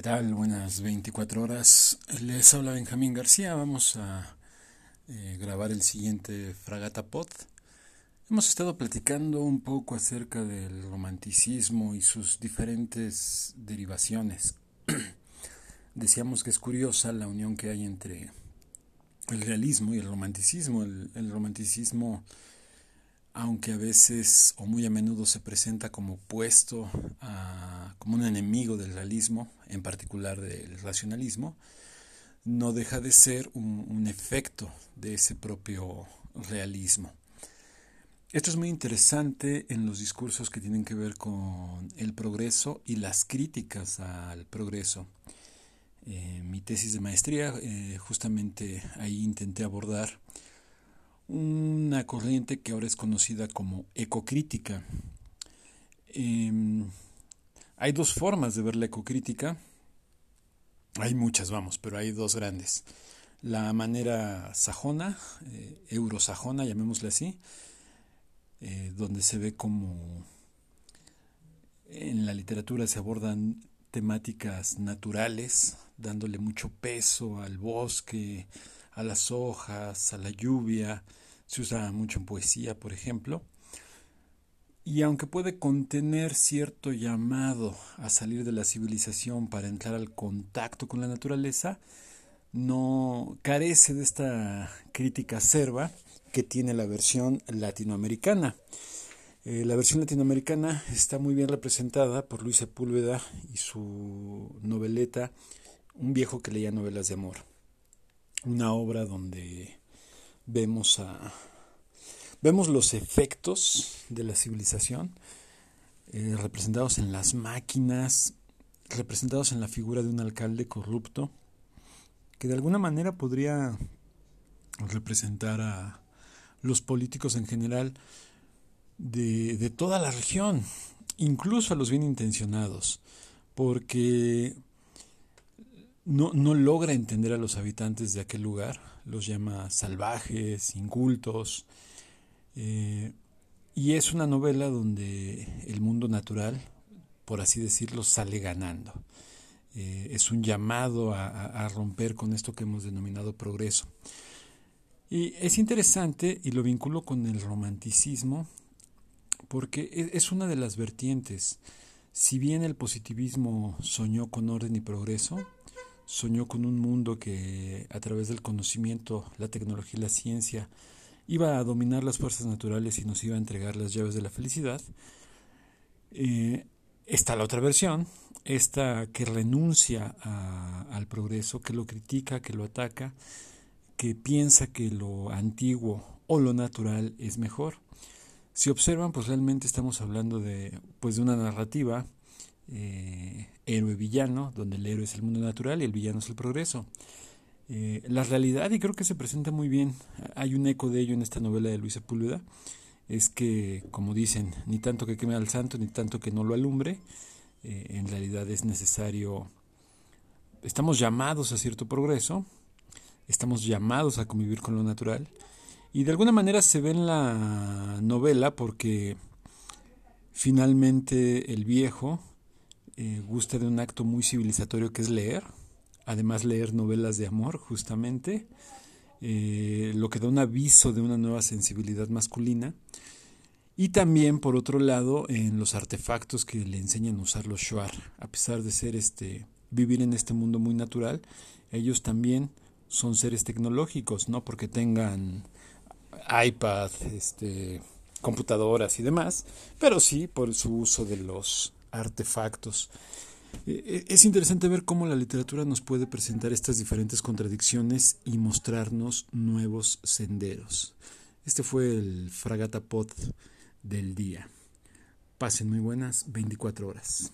¿Qué tal? Buenas 24 horas. Les habla Benjamín García. Vamos a eh, grabar el siguiente Fragata Pod. Hemos estado platicando un poco acerca del romanticismo y sus diferentes derivaciones. Decíamos que es curiosa la unión que hay entre el realismo y el romanticismo. El, el romanticismo aunque a veces o muy a menudo se presenta como opuesto a, como un enemigo del realismo, en particular del racionalismo, no deja de ser un, efecto de ese propio realismo. Esto es muy interesante en los discursos que tienen que ver con el progreso y las críticas al progreso. Eh, mi tesis de maestría, eh, justamente ahí intenté abordar una corriente que ahora es conocida como ecocrítica. Em, hay dos formas de ver la ecocrítica. Hay muchas, vamos, pero hay dos grandes. La manera sajona, eh, eurosajona, llamémosle así, eh, donde se ve como en la literatura se abordan temáticas naturales, dándole mucho peso al bosque, a las hojas, a la lluvia, se usa mucho en poesía, por ejemplo. Y aunque puede contener cierto llamado a salir de la civilización para entrar al contacto con la naturaleza, no carece de esta crítica acerba que tiene la versión latinoamericana. Eh, la versión latinoamericana está muy bien representada por Luis Sepúlveda y su noveleta Un viejo que leía novelas de amor. Una obra donde vemos a vemos los efectos de la civilización eh, representados en las máquinas, representados en la figura de un alcalde corrupto, que de alguna manera podría representar a los políticos en general de, de toda la región, incluso a los bien intencionados, porque no, no, logra entender a los habitantes de aquel lugar, los llama salvajes, incultos, eh, y es una novela donde el mundo natural, por así decirlo, sale ganando. Eh, es un llamado a, romper con esto que hemos denominado progreso. Y es interesante y lo vinculo con el romanticismo porque e, es una de las vertientes. Si bien el positivismo soñó con orden y progreso, soñó con un mundo que a través del conocimiento, la tecnología y la ciencia iba a dominar las fuerzas naturales y nos iba a entregar las llaves de la felicidad. Eh, está la otra versión, esta que renuncia al progreso, que lo critica, que lo ataca, que piensa que lo antiguo o lo natural es mejor. Si observan, pues realmente estamos hablando de, pues de una narrativa eh, héroe-villano, donde el héroe es el mundo natural y el villano es el progreso. Eh, la realidad, y creo que se presenta muy bien, hay un eco de ello en esta novela de Luisa Sepúlveda, es que, como dicen, ni tanto que queme al santo, ni tanto que no lo alumbre, eh, en realidad es necesario, estamos llamados a cierto progreso, estamos llamados a convivir con lo natural, y de alguna manera se ve en la novela porque finalmente el viejo eh, gusta de un acto muy civilizatorio que es leer, además leer novelas de amor, justamente, eh, lo que da un aviso de una nueva sensibilidad masculina. Y también, por otro lado, en los artefactos que le enseñan a usar los Shuar. A pesar de ser este, vivir en este mundo muy natural, ellos también son seres tecnológicos, no porque tengan iPad, este, computadoras y demás, pero sí por su uso de los artefactos. Eh, eh, es interesante ver cómo la literatura nos puede presentar estas diferentes contradicciones y mostrarnos nuevos senderos. Este fue el Fragata Pod del día. Pasen muy buenas 24 horas.